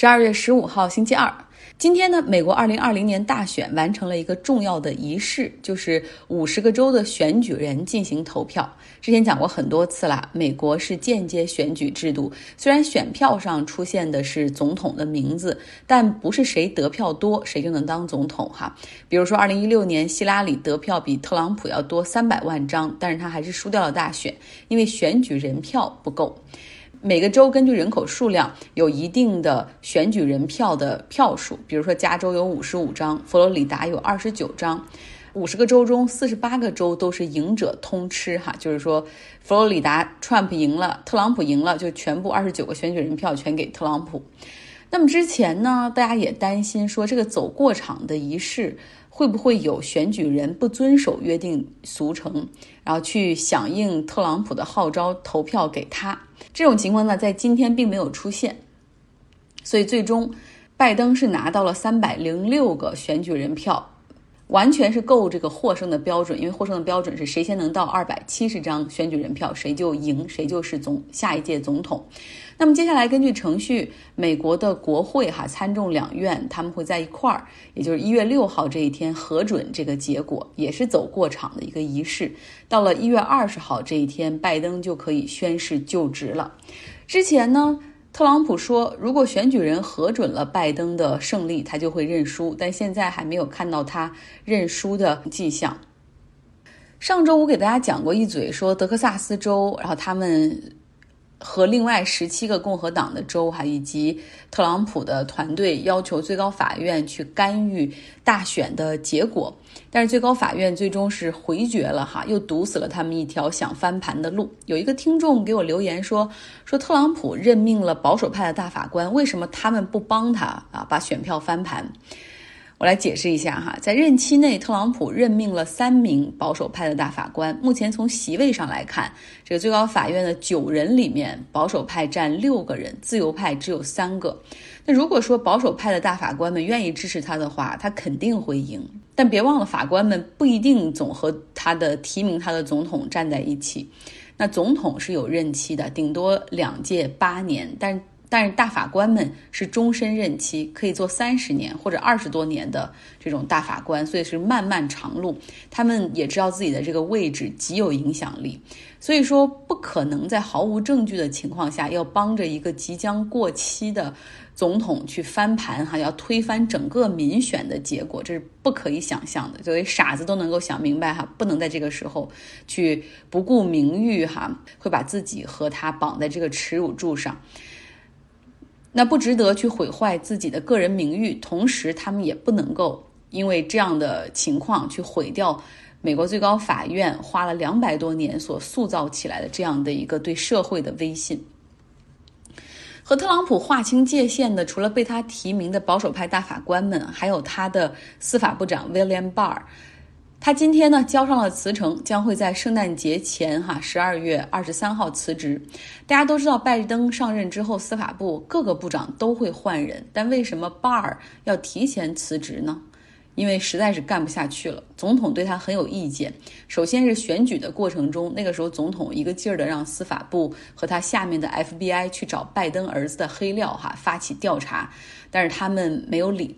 十二月十五号，星期二。今天呢，美国二零二零年大选完成了一个重要的仪式，就是五十个州的选举人进行投票。之前讲过很多次了，美国是间接选举制度，虽然选票上出现的是总统的名字，但不是谁得票多谁就能当总统哈。比如说，二零一六年希拉里得票比特朗普要多三百万张，但是他还是输掉了大选，因为选举人票不够。每个州根据人口数量有一定的选举人票的票数，比如说加州有五十五张，佛罗里达有二十九张，五十个州中四十八个州都是赢者通吃哈，就是说佛罗里达 Trump 赢了，特朗普赢了，就全部二十九个选举人票全给特朗普。那么之前呢，大家也担心说这个走过场的仪式。会不会有选举人不遵守约定俗成，然后去响应特朗普的号召投票给他？这种情况呢，在今天并没有出现。所以最终，拜登是拿到了三百零六个选举人票。完全是够这个获胜的标准，因为获胜的标准是谁先能到二百七十张选举人票，谁就赢，谁就是总下一届总统。那么接下来根据程序，美国的国会哈参众两院他们会在一块儿，也就是一月六号这一天核准这个结果，也是走过场的一个仪式。到了一月二十号这一天，拜登就可以宣誓就职了。之前呢？特朗普说，如果选举人核准了拜登的胜利，他就会认输。但现在还没有看到他认输的迹象。上周我给大家讲过一嘴，说德克萨斯州，然后他们。和另外十七个共和党的州哈，以及特朗普的团队要求最高法院去干预大选的结果，但是最高法院最终是回绝了哈，又堵死了他们一条想翻盘的路。有一个听众给我留言说，说特朗普任命了保守派的大法官，为什么他们不帮他啊，把选票翻盘？我来解释一下哈，在任期内，特朗普任命了三名保守派的大法官。目前从席位上来看，这个最高法院的九人里面，保守派占六个人，自由派只有三个。那如果说保守派的大法官们愿意支持他的话，他肯定会赢。但别忘了，法官们不一定总和他的提名他的总统站在一起。那总统是有任期的，顶多两届八年，但。但是大法官们是终身任期，可以做三十年或者二十多年的这种大法官，所以是漫漫长路。他们也知道自己的这个位置极有影响力，所以说不可能在毫无证据的情况下要帮着一个即将过期的总统去翻盘哈，要推翻整个民选的结果，这是不可以想象的。作为傻子都能够想明白哈，不能在这个时候去不顾名誉哈，会把自己和他绑在这个耻辱柱上。那不值得去毁坏自己的个人名誉，同时他们也不能够因为这样的情况去毁掉美国最高法院花了两百多年所塑造起来的这样的一个对社会的威信。和特朗普划清界限的，除了被他提名的保守派大法官们，还有他的司法部长 William Barr。他今天呢交上了辞呈，将会在圣诞节前哈十二月二十三号辞职。大家都知道，拜登上任之后，司法部各个部长都会换人，但为什么巴尔要提前辞职呢？因为实在是干不下去了。总统对他很有意见。首先是选举的过程中，那个时候总统一个劲儿的让司法部和他下面的 FBI 去找拜登儿子的黑料哈，发起调查，但是他们没有理。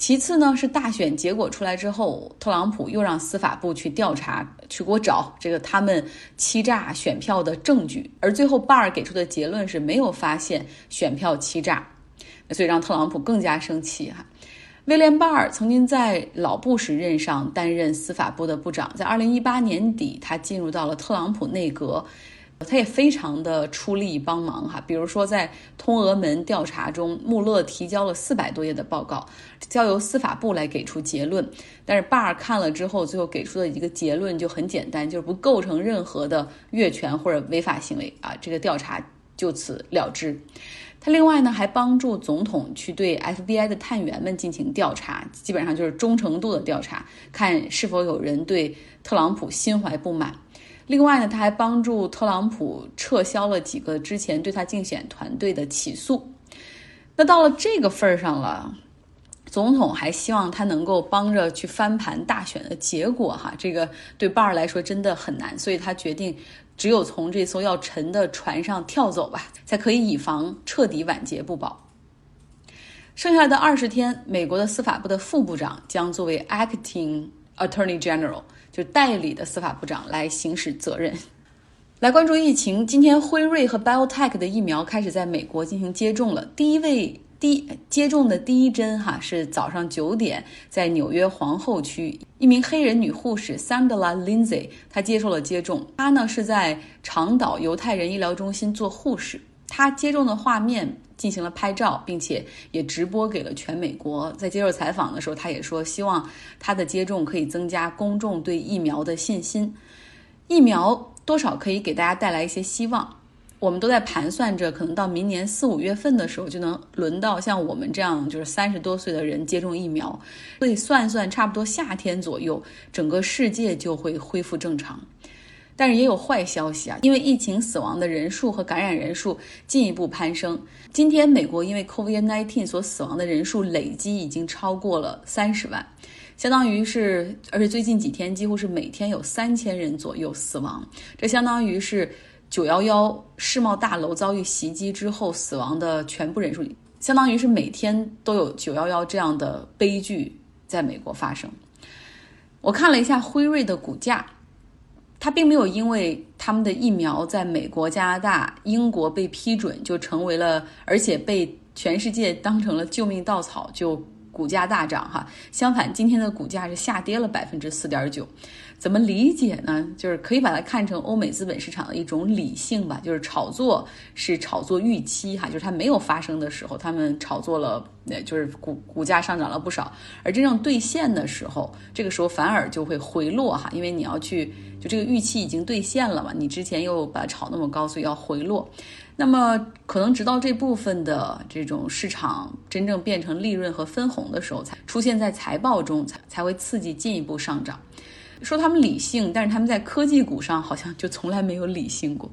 其次呢，是大选结果出来之后，特朗普又让司法部去调查，去给我找这个他们欺诈选票的证据。而最后巴尔给出的结论是没有发现选票欺诈，所以让特朗普更加生气哈。威廉巴尔曾经在老布什任上担任司法部的部长，在二零一八年底，他进入到了特朗普内阁。他也非常的出力帮忙哈，比如说在通俄门调查中，穆勒提交了四百多页的报告，交由司法部来给出结论。但是巴尔看了之后，最后给出的一个结论就很简单，就是不构成任何的越权或者违法行为啊，这个调查就此了之。他另外呢还帮助总统去对 FBI 的探员们进行调查，基本上就是忠诚度的调查，看是否有人对特朗普心怀不满。另外呢，他还帮助特朗普撤销了几个之前对他竞选团队的起诉。那到了这个份儿上了，总统还希望他能够帮着去翻盘大选的结果，哈，这个对巴尔来说真的很难，所以他决定只有从这艘要沉的船上跳走吧，才可以以防彻底晚节不保。剩下的二十天，美国的司法部的副部长将作为 acting attorney general，就代理的司法部长来行使责任。来关注疫情，今天辉瑞和 BioTech 的疫苗开始在美国进行接种了。第一位第接种的第一针哈是早上九点，在纽约皇后区，一名黑人女护士 Sandra Lindsay，她接受了接种。她呢是在长岛犹太人医疗中心做护士。她接种的画面进行了拍照，并且也直播给了全美国。在接受采访的时候，他也说希望他的接种可以增加公众对疫苗的信心。疫苗多少可以给大家带来一些希望。我们都在盘算着，可能到明年四五月份的时候，就能轮到像我们这样就是三十多岁的人接种疫苗。所以算算，差不多夏天左右，整个世界就会恢复正常。但是也有坏消息啊，因为疫情死亡的人数和感染人数进一步攀升。今天美国因为 COVID-19 所死亡的人数累积已经超过了三十万。相当于是，而且最近几天几乎是每天有三千人左右死亡，这相当于是九幺幺世贸大楼遭遇袭击之后死亡的全部人数，相当于是每天都有九幺幺这样的悲剧在美国发生。我看了一下辉瑞的股价，它并没有因为他们的疫苗在美国、加拿大、英国被批准就成为了，而且被全世界当成了救命稻草就。股价大涨哈，相反，今天的股价是下跌了百分之四点九。怎么理解呢？就是可以把它看成欧美资本市场的一种理性吧，就是炒作是炒作预期哈，就是它没有发生的时候，他们炒作了，就是股股价上涨了不少，而真正兑现的时候，这个时候反而就会回落哈，因为你要去就这个预期已经兑现了嘛，你之前又把它炒那么高，所以要回落。那么可能直到这部分的这种市场真正变成利润和分红的时候，才出现在财报中，才才会刺激进一步上涨。说他们理性，但是他们在科技股上好像就从来没有理性过。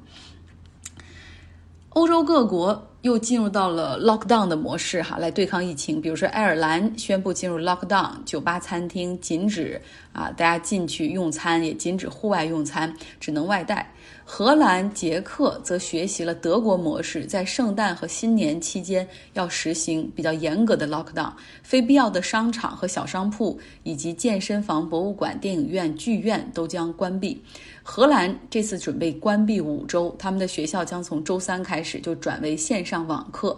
欧洲各国又进入到了 lockdown 的模式哈，来对抗疫情。比如说爱尔兰宣布进入 lockdown，酒吧、餐厅禁止啊，大家进去用餐，也禁止户外用餐，只能外带。荷兰、捷克则学习了德国模式，在圣诞和新年期间要实行比较严格的 lockdown，非必要的商场和小商铺以及健身房、博物馆、电影院、剧院都将关闭。荷兰这次准备关闭五周，他们的学校将从周三开始就转为线上网课。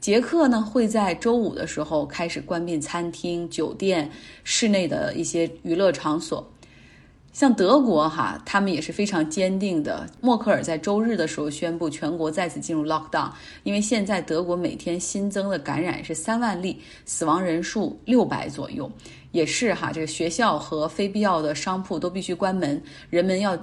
捷克呢会在周五的时候开始关闭餐厅、酒店、室内的一些娱乐场所。像德国哈，他们也是非常坚定的。默克尔在周日的时候宣布全国再次进入 lockdown，因为现在德国每天新增的感染是三万例，死亡人数六百左右，也是哈，这个学校和非必要的商铺都必须关门，人们要。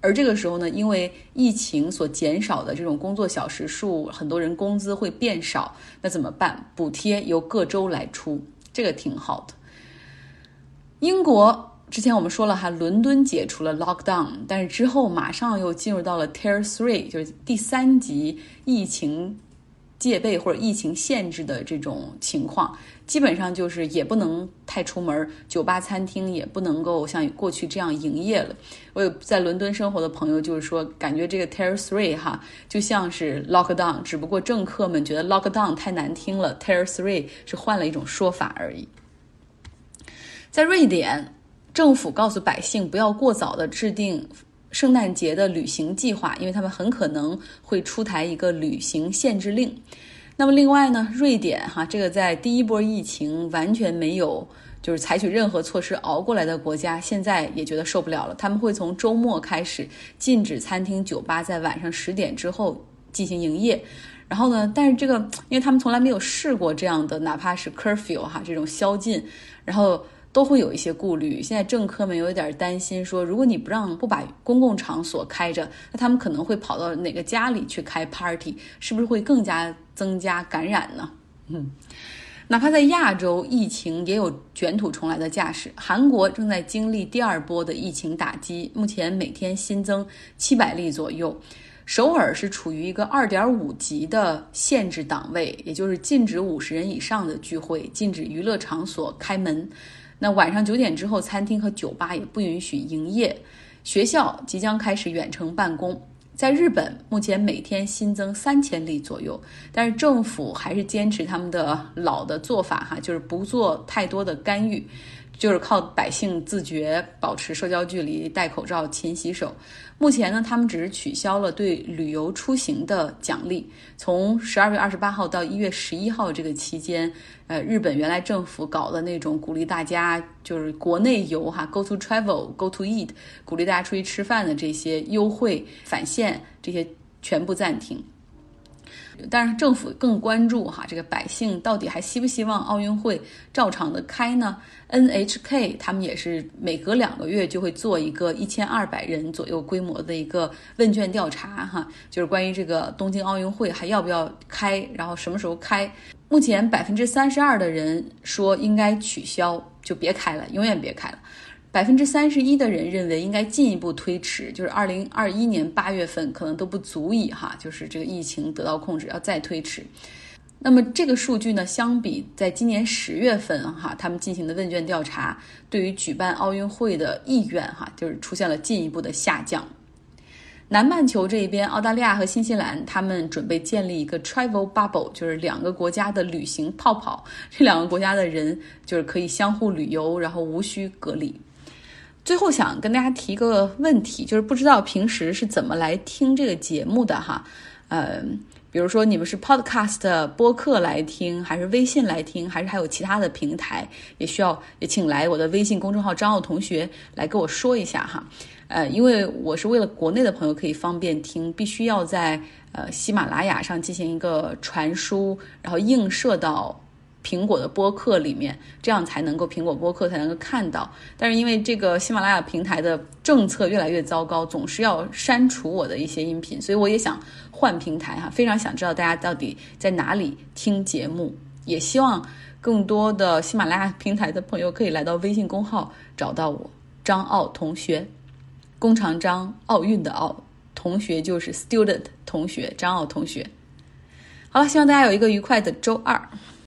而这个时候呢，因为疫情所减少的这种工作小时数，很多人工资会变少，那怎么办？补贴由各州来出，这个挺好的。英国。之前我们说了哈，伦敦解除了 lockdown，但是之后马上又进入到了 tier three，就是第三级疫情戒备或者疫情限制的这种情况，基本上就是也不能太出门，酒吧、餐厅也不能够像过去这样营业了。我有在伦敦生活的朋友就是说，感觉这个 tier three 哈就像是 lockdown，只不过政客们觉得 lockdown 太难听了，tier three 是换了一种说法而已。在瑞典。政府告诉百姓不要过早的制定圣诞节的旅行计划，因为他们很可能会出台一个旅行限制令。那么另外呢，瑞典哈这个在第一波疫情完全没有就是采取任何措施熬过来的国家，现在也觉得受不了了。他们会从周末开始禁止餐厅、酒吧在晚上十点之后进行营业。然后呢，但是这个因为他们从来没有试过这样的，哪怕是 curfew 哈这种宵禁，然后。都会有一些顾虑。现在政客们有一点担心，说如果你不让不把公共场所开着，那他们可能会跑到哪个家里去开 party，是不是会更加增加感染呢？嗯，哪怕在亚洲，疫情也有卷土重来的架势。韩国正在经历第二波的疫情打击，目前每天新增七百例左右。首尔是处于一个二点五级的限制档位，也就是禁止五十人以上的聚会，禁止娱乐场所开门。那晚上九点之后，餐厅和酒吧也不允许营业。学校即将开始远程办公。在日本，目前每天新增三千例左右，但是政府还是坚持他们的老的做法，哈，就是不做太多的干预。就是靠百姓自觉保持社交距离、戴口罩、勤洗手。目前呢，他们只是取消了对旅游出行的奖励。从十二月二十八号到一月十一号这个期间，呃，日本原来政府搞的那种鼓励大家就是国内游哈，go to travel，go to eat，鼓励大家出去吃饭的这些优惠返现，这些全部暂停。但是政府更关注哈，这个百姓到底还希不希望奥运会照常的开呢？NHK 他们也是每隔两个月就会做一个一千二百人左右规模的一个问卷调查哈，就是关于这个东京奥运会还要不要开，然后什么时候开。目前百分之三十二的人说应该取消，就别开了，永远别开了。百分之三十一的人认为应该进一步推迟，就是二零二一年八月份可能都不足以哈，就是这个疫情得到控制，要再推迟。那么这个数据呢，相比在今年十月份哈，他们进行的问卷调查，对于举办奥运会的意愿哈，就是出现了进一步的下降。南半球这一边，澳大利亚和新西兰他们准备建立一个 travel bubble，就是两个国家的旅行泡泡，这两个国家的人就是可以相互旅游，然后无需隔离。最后想跟大家提一个问题，就是不知道平时是怎么来听这个节目的哈，呃，比如说你们是 Podcast 播客来听，还是微信来听，还是还有其他的平台，也需要也请来我的微信公众号张奥同学来跟我说一下哈，呃，因为我是为了国内的朋友可以方便听，必须要在呃喜马拉雅上进行一个传输，然后映射到。苹果的播客里面，这样才能够苹果播客才能够看到。但是因为这个喜马拉雅平台的政策越来越糟糕，总是要删除我的一些音频，所以我也想换平台哈，非常想知道大家到底在哪里听节目，也希望更多的喜马拉雅平台的朋友可以来到微信公号找到我，张奥同学，弓长张，奥运的奥，同学就是 student 同学，张奥同学。好了，希望大家有一个愉快的周二。